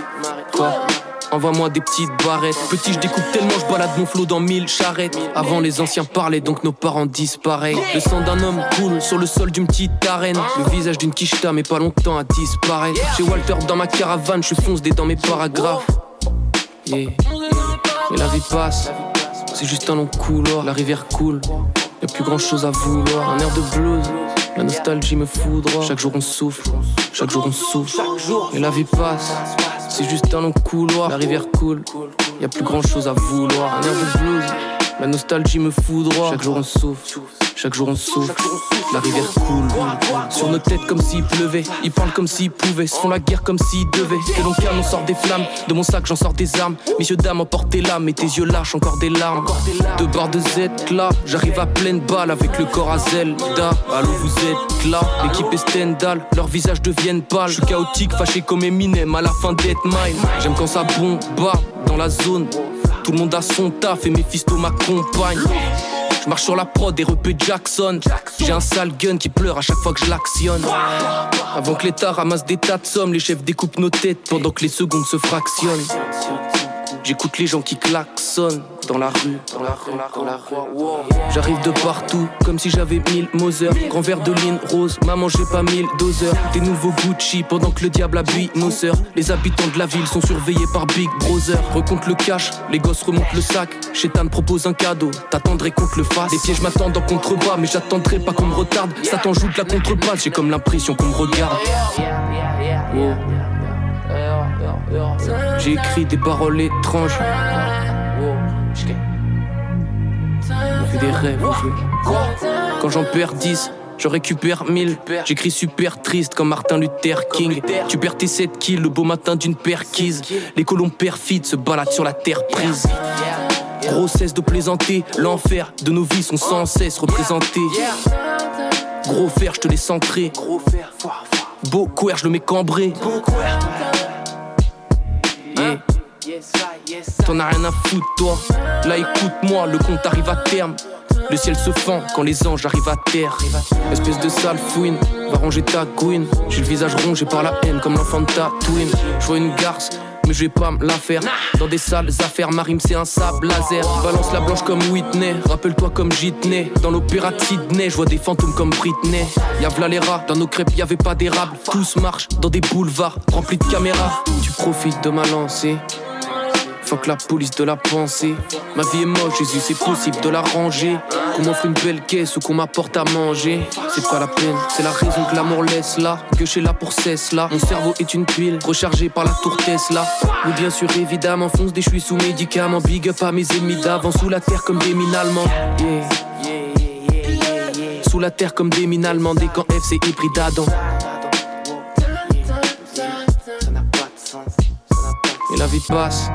Quoi? Envoie-moi des petites barrettes. Petit, je découpe tellement, je balade mon flot dans mille charrettes. Avant, les anciens parlaient, donc nos parents disparaissent. Le sang d'un homme coule sur le sol d'une petite arène. Le visage d'une quicheta, mais pas longtemps à disparaître. Chez Walter, dans ma caravane, je fonce des dans mes paragraphes. Yeah. Mais la vie passe, c'est juste un long couloir. La rivière coule, y'a plus grand chose à vouloir. Un air de blues. La nostalgie me foudroie. Chaque jour on souffle, chaque jour on souffle. Et la vie passe, c'est juste un long couloir. La rivière coule, y a plus grand chose à vouloir. La nostalgie me foudroie. Chaque jour on souffle. Chaque jour on souffle, la rivière coule. Sur nos têtes comme s'il pleuvait. Ils parlent comme s'ils pouvaient, se font la guerre comme s'ils devaient. De mon calme on sort des flammes, de mon sac j'en sors des armes. Mes yeux d'âme emportent l'âme. Et tes yeux lâchent encore des larmes. De barres de Z là, j'arrive à pleine balle avec le corps à Zelda. Allô vous êtes là, l'équipe est Stendhal, leurs visages deviennent pâles. Je suis chaotique, fâché comme Eminem à la fin d'être mine J'aime quand ça bombarde dans la zone tout le monde a son taf et mes fistos m'accompagnent je marche sur la prod et repeux Jackson. J'ai un sale gun qui pleure à chaque fois que je l'actionne. Avant que l'État ramasse des tas de sommes, les chefs découpent nos têtes pendant que les secondes se fractionnent. J'écoute les gens qui klaxonnent dans la rue, dans la rue, dans la. J'arrive de partout, comme si j'avais mille Moser. Grand verre de ligne rose, maman j'ai pas mille doseurs. Des nouveaux Gucci pendant que le diable habille nos sœurs. Les habitants de la ville sont surveillés par Big Brother. Recompte le cash, les gosses remontent le sac. Chétan propose un cadeau, t'attendrais qu'on te le fasse. Les pièges m'attendent en contrebas, mais j'attendrai pas qu'on me retarde. Satan joue de la contrebasse, j'ai comme l'impression qu'on me regarde. J'ai écrit des paroles étranges. On fait des rêves Quand j'en perds 10, je récupère 1000. J'écris super triste comme Martin Luther King. Tu perds tes 7 kills le beau matin d'une perquise. Les colons perfides se baladent sur la terre prise. Grossesse de plaisanter, l'enfer de nos vies sont sans cesse représentés. Gros fer, je te laisse entrer. Beau couer, je le mets cambré. T'en as rien à foutre, toi. Là, écoute-moi, le compte arrive à terme. Le ciel se fend quand les anges arrivent à terre. Espèce de sale fouine, va ranger ta couine. J'ai le visage rongé par la haine comme l'enfant de ta twin. Je vois une garce, mais je vais pas me la faire. Dans des sales affaires, Marim c'est un sable laser. Balance la blanche comme Whitney, rappelle-toi comme Jitney. Dans l'opéra de Sydney, je vois des fantômes comme Britney. Y'a v'là les rats, dans nos crêpes y'avait pas d'érable. Tous marchent dans des boulevards remplis de caméras. Tu profites de ma lancée. Fuck la police de la pensée. Ma vie est moche, Jésus, c'est possible de la ranger. Qu'on m'offre une belle caisse ou qu'on m'apporte à manger. C'est pas la peine, c'est la raison que l'amour laisse là. Que suis là pour cesse là. Mon cerveau est une tuile rechargée par la tour Tesla. Oui, bien sûr, évidemment, fonce des suis sous médicaments. Big up à mes ennemis d'avant, sous la terre comme des mines allemands. Sous la terre comme des mines allemands, des camps FC hybride Adam. Et la vie passe.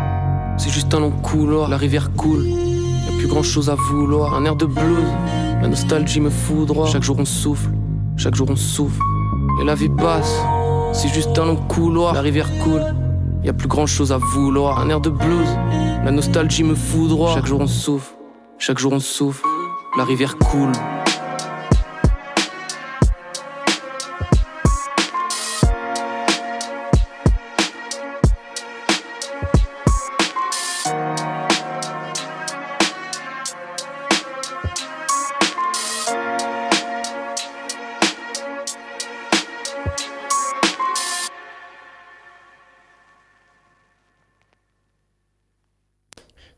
C'est juste un long couloir, la rivière coule. Y'a plus grand chose à vouloir. Un air de blues, la nostalgie me foudroie. Chaque jour on souffle, chaque jour on souffle. Et la vie passe, c'est juste un long couloir, la rivière coule. Y'a plus grand chose à vouloir. Un air de blues, la nostalgie me foudroie. Chaque jour on souffle, chaque jour on souffle. La rivière coule.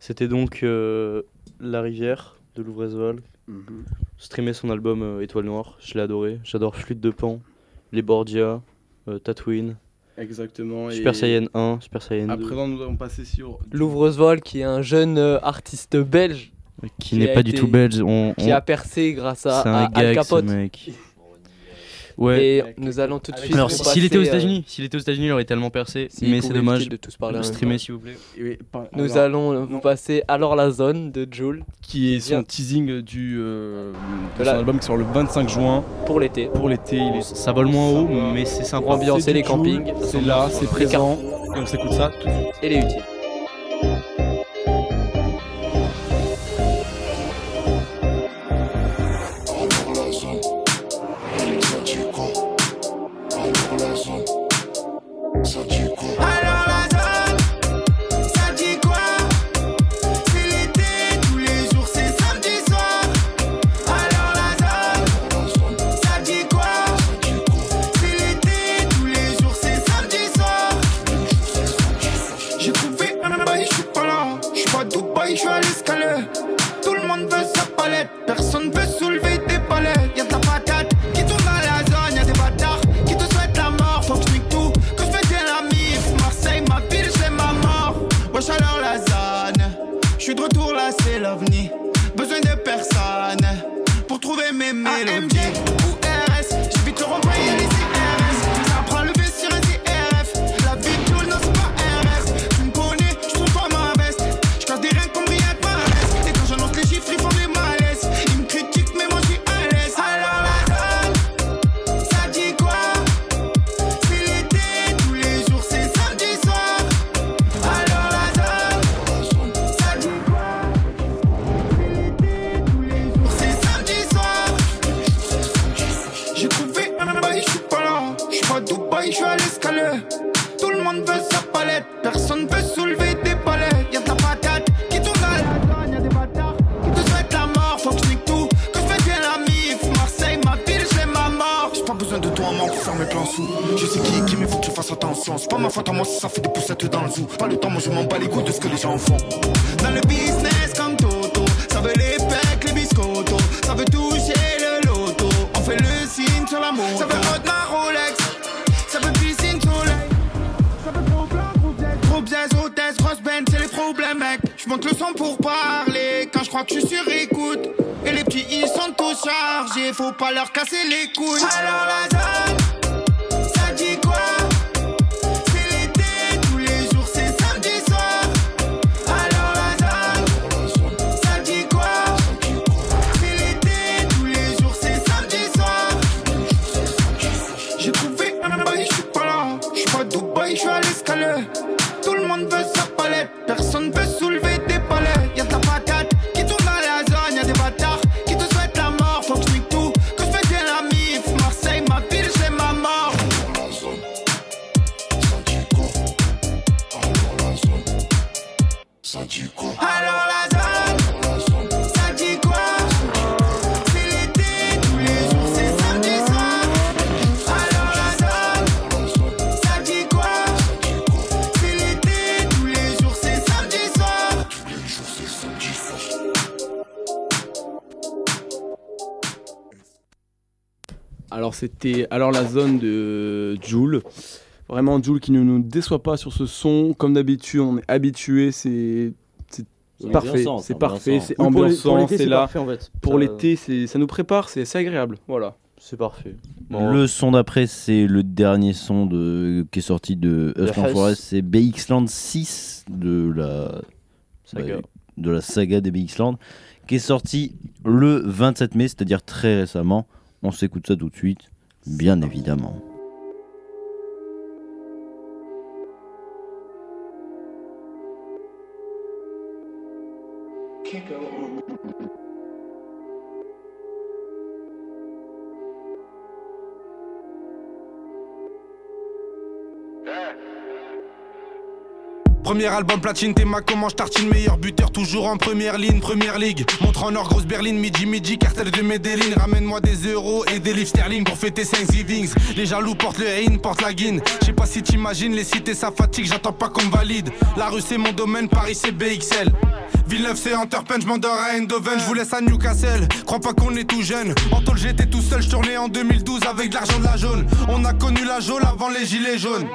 C'était donc euh, La Rivière de Louvresval. Mhm. Streamer son album euh, Étoile Noire, je l'ai adoré. J'adore Flûte de Pan, Les Bordia, euh, Tatooine. Exactement. Super et- Saiyan 1, Super Saiyan 2. À présent, nous allons passer sur. Louvresval qui est un jeune euh, artiste belge. Qui n'est pas du tout belge, on- qui on- a percé grâce à, à Al gag, ce Capote. mec. Ouais. Et nous allons tout de suite. Alors, s'il était aux euh, États-Unis, s'il était aux États-Unis, il aurait tellement percé. mais c'est dommage. de tous parler Streamer, s'il vous plaît. Par- Nous alors, allons vous passer Alors la zone de Joule. Qui est son Bien. teasing du, euh, de De son album qui sort le 25 juin. Pour l'été. Pour l'été, il est. Ça vole moins haut, mais c'est sympa. Pour ambiancer C'est les campings. C'est là, c'est présent. Et on s'écoute ça tout de suite. Et les utiles. C'était alors la zone de Joule. Vraiment Joule qui ne nous déçoit pas sur ce son. Comme d'habitude, on est habitué, c'est parfait, c'est parfait, c'est ambiançant, c'est là. parfait, en fait. Pour l'été, ça nous prépare, c'est assez agréable. Voilà, c'est parfait. Le son d'après, c'est le dernier son de, qui est sorti de Earthland. Forest, c'est BX-Land 6 de la Saga. bah, de la saga des BX-Land, qui est sorti le 27 mai, c'est-à-dire très récemment. On s'écoute ça tout de suite, bien évidemment. Premier album platine, t'es ma comment je tartine meilleur buteur toujours en première ligne, première ligue. Montre en or, grosse berline, midi midi, cartel de Medellin. Ramène-moi des euros et des livres sterling pour fêter Thanksgivings. Les jaloux portent le haine, portent la guine. Je sais pas si t'imagines les cités, ça fatigue, j'attends pas qu'on valide. La rue c'est mon domaine, Paris c'est BXL. Villeneuve c'est Hunterpunch, je m'endors à Eindhoven, je vous laisse à Newcastle. Crois pas qu'on est tout jeune. En tôle j'étais tout seul, je tournais en 2012 avec de l'argent de la jaune. On a connu la jaune avant les gilets jaunes.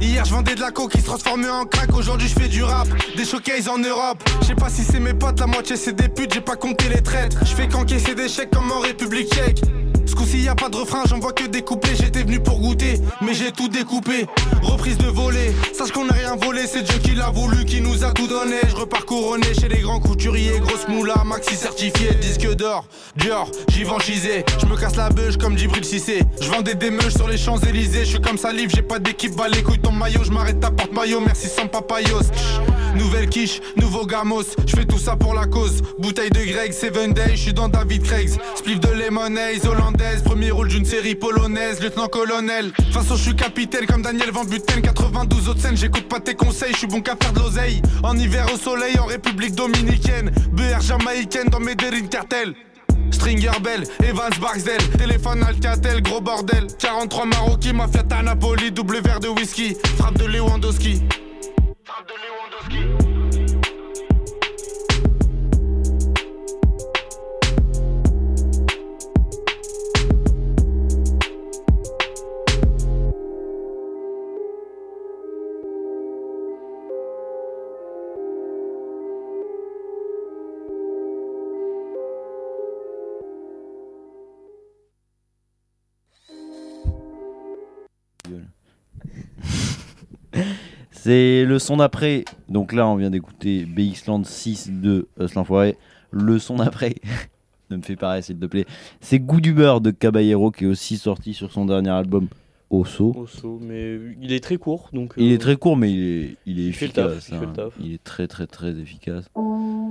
Hier je vendais de la coke qui se transformait en crack. Aujourd'hui je fais du rap, des showcases en Europe. Je sais pas si c'est mes potes, la moitié c'est des putes J'ai pas compté les traîtres Je fais qu'encaisser des chèques comme en République tchèque ce coup-ci y a pas de refrain, j'en vois que des couplets. J'étais venu pour goûter, mais j'ai tout découpé. Reprise de voler, sache qu'on a rien volé C'est Dieu qui l'a voulu, qui nous a tout donné. Je repars couronné chez les grands couturiers. Grosse moula, maxi certifié, disque d'or. Dior, j'y vends chisé. Je me casse la beuge comme Djibril Cissé. Je vendais des meuches sur les Champs-Élysées. Je suis comme salive, j'ai pas d'équipe, bah les couilles ton maillot. Je m'arrête à porte-maillot, merci sans papayos. Nouvelle quiche, nouveau gamos. Je fais tout ça pour la cause. Bouteille de Greg, Seven Day, je suis dans David Craig's. Spliff de Lemonade, Premier rôle d'une série polonaise, lieutenant-colonel De toute façon je suis capitaine comme Daniel Van Buten 92 autres scènes, j'écoute pas tes conseils Je suis bon qu'à faire de l'oseille. En hiver au soleil, en République Dominicaine. BR jamaïcaine dans Medellin cartel Stringer Bell, Evans Barksdale, téléphone Alcatel, gros bordel. 43 Marocains, mafia Napoli, double verre de whisky. Frappe de Lewandowski C'est le son d'après. Donc là, on vient d'écouter BX-Land 6 de Hustle Forêt. Le son d'après, ne me fais pas s'il te plaît. C'est Goût du beurre de Caballero qui est aussi sorti sur son dernier album Osso. Osso, mais il est très court, donc. Il euh, est très court, mais il est, il est il fait le efficace. il fait le hein. taf. Il est très, très, très efficace. on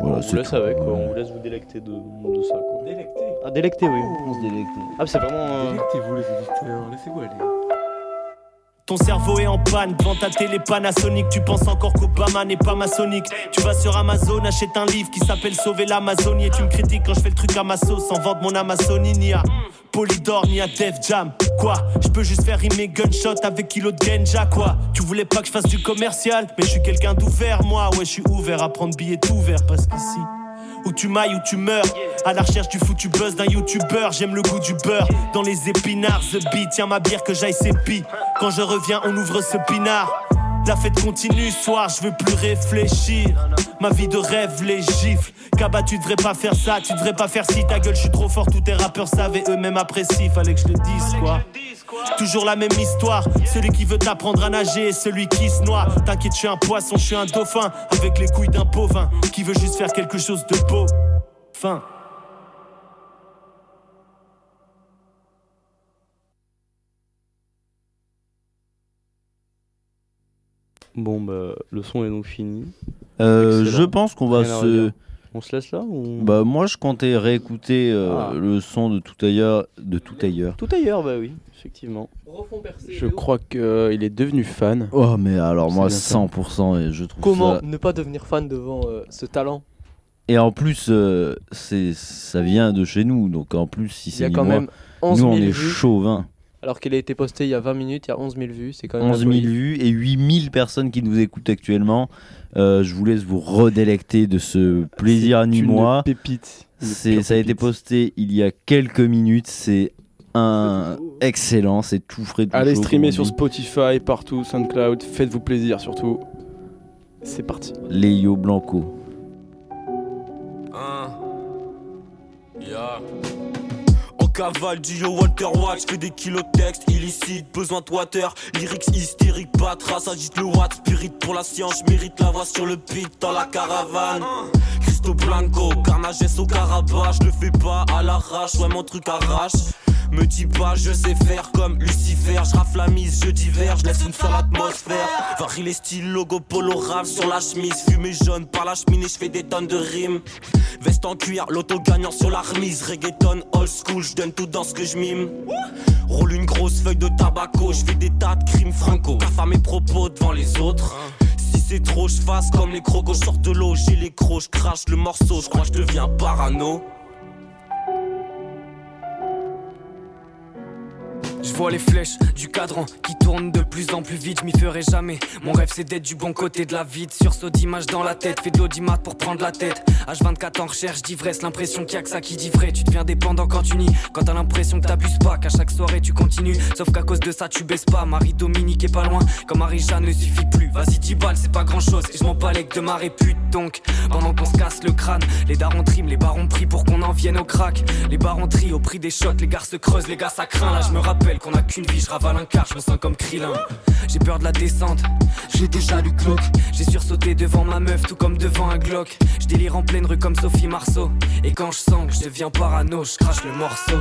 Voilà, vous c'est laisse tout. avec, quoi. on vous laisse vous délecter de, de ça. Quoi. Délecter Ah, délecter, oui. On se délecte. Ah, c'est vraiment. euh, Délectez-vous les auditeurs, laissez-vous aller. Ton cerveau est en panne, devant ta télé Panasonic, tu penses encore qu'Obama n'est pas maçonnique. Tu vas sur Amazon, achète un livre qui s'appelle Sauver l'Amazonie et tu me critiques quand je fais le truc à ma sauce sans vendre mon Amazonie ni à Polydor ni à Def Jam. Quoi? Je peux juste faire rimer gunshot avec kilo de Genja, quoi? Tu voulais pas que je fasse du commercial, mais je suis quelqu'un d'ouvert, moi. Ouais, je suis ouvert à prendre billets tout parce qu'ici. Où tu mailles, où tu meurs. À la recherche du foutu buzz d'un youtubeur. J'aime le goût du beurre. Dans les épinards, The Beat. Tiens ma bière que j'aille sépi. Quand je reviens, on ouvre ce pinard. La fête continue, soir, je veux plus réfléchir. Ma vie de rêve, les gifles. Kaba, tu devrais pas faire ça, tu devrais pas faire si ta gueule, je suis trop fort, tous tes rappeurs savaient eux-mêmes apprécient. Fallait que je le dise, quoi. Toujours la même histoire, celui qui veut t'apprendre à nager et celui qui se noie. T'inquiète, je suis un poisson, je suis un dauphin, avec les couilles d'un pauvin, qui veut juste faire quelque chose de beau. Fin. Bon, bah, le son est donc fini. Euh, je pense qu'on va Rien se. On se laisse là ou... Bah moi je comptais réécouter euh, Ah. le son de tout ailleurs, de tout ailleurs. Tout ailleurs, bah oui, effectivement. Je crois qu'il est devenu fan. Oh mais alors moi C'est bien ça. 100% et je trouve Comment ça. ne pas devenir fan devant euh, ce talent? Et en plus euh, c'est ça vient de chez nous donc en plus si Il y c'est quand moi, même 11 nous 000 on est chauvin. Alors qu'il a été posté il y a 20 minutes, il y a 11 000 vues, c'est quand même 11 000 la folie. vues et 8000 personnes qui nous écoutent actuellement. Euh, je vous laisse vous redélecter de ce plaisir C'est ni une moi. pépite, C'est, ça a été posté il y a quelques minutes. C'est un excellent, c'est tout frais. tout Allez chaud, streamer sur. Spotify, partout, SoundCloud, faites-vous plaisir surtout. C'est parti. Léo Blanco. Yeah. Cavale du Walter White, j'fais des kilos de texte illicite, besoin de water, lyrics hystériques, pas trace, agite le watt, spirit pour la science, j'mérite la voix sur le beat dans la caravane. Cristo Blanco, carnage au carabas, je le fais pas à l'arrache, ouais mon truc arrache. Me dis pas, je sais faire comme Lucifer, je rafle la mise, je diverge, laisse une seule atmosphère. Varie les styles, logo polo rave sur la chemise, fumée jaune par la cheminée, je fais des tonnes de rimes. Veste en cuir, l'auto gagnant sur la remise, reggaeton old school, je donne tout dans ce que je mime. Roule une grosse feuille de tabaco, je fais des tas de crimes franco. Gaffe à mes propos devant les autres. Si c'est trop, je fasse comme les crocos, je sors de l'eau, j'ai les crocs, je crache le morceau, je crois je deviens parano. Je vois les flèches du cadran qui tournent de plus en plus vite, je m'y ferai jamais. Mon rêve c'est d'être du bon côté de la vie, sursaut d'image dans la tête, fais de l'audimat pour prendre la tête. H24 en recherche d'ivresse, l'impression qu'il y a que ça qui dit vrai. Tu deviens dépendant quand tu nies, quand t'as l'impression que t'abuses pas, qu'à chaque soirée tu continues. Sauf qu'à cause de ça tu baisses pas. Marie-Dominique est pas loin, comme Marie-Jeanne ne suffit plus. Vas-y, 10 balles, c'est pas grand chose, et je m'en de ma répute. Donc, pendant qu'on se casse le crâne, les darons triment, les barons prient pour qu'on en vienne au crack. Les barons trient au prix des shots, les gars se creusent, les gars ça craint. Là, je me rappelle qu'on a qu'une vie, je ravale un quart, je me sens comme Krillin. J'ai peur de la descente, j'ai déjà lu Glock. J'ai sursauté devant ma meuf, tout comme devant un Glock. Je délire en pleine rue comme Sophie Marceau. Et quand je sens que je deviens parano, je crache le morceau.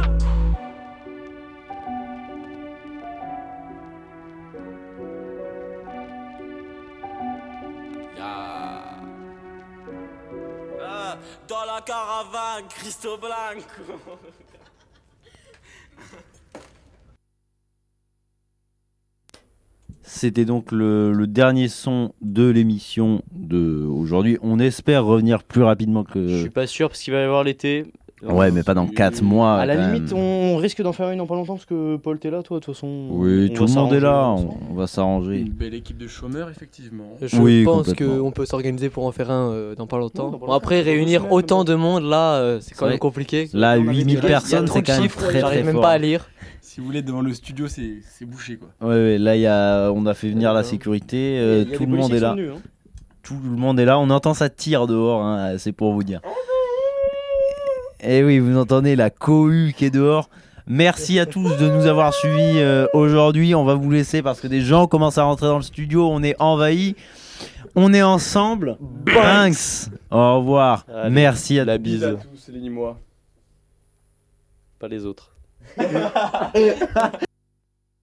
Ah, dans la caravane, Cristo Blanco. C'était donc le, dernier son de l'émission de aujourd'hui. On espère revenir plus rapidement que. Je suis pas sûr parce qu'il va y avoir l'été. Ouais, mais pas dans 4 mois. À la limite, on risque d'en faire une dans pas longtemps parce que Paul t'es là, toi, de toute façon. Oui, tout le monde est là. On, on va s'arranger. Une belle équipe de chômeurs, effectivement. Je Oui, pense qu'on peut s'organiser pour en faire un euh, dans pas longtemps. dans pas Bon, après, réunir autant de monde là, euh, c'est quand même compliqué. Là, On avait 8000 dit- Il y a personnes, trop c'est de quand même chiffres, très très J'arrive même fort. pas à lire. Si vous voulez, devant le studio, c'est c'est bouché quoi. Ouais, ouais, là, il y a, on a fait venir la sécurité. euh, tout le monde est là. hein. Tout le monde est là. On entend ça tire dehors. hein, c'est pour vous dire. Et oui, vous entendez la cohue qui est dehors. Merci à tous de nous avoir suivis euh, aujourd'hui. On va vous laisser parce que des gens commencent à rentrer dans le studio. On est envahis. On est ensemble. Banks. Au revoir. Allez, Merci à La Bis bise, à tous, les pas les autres.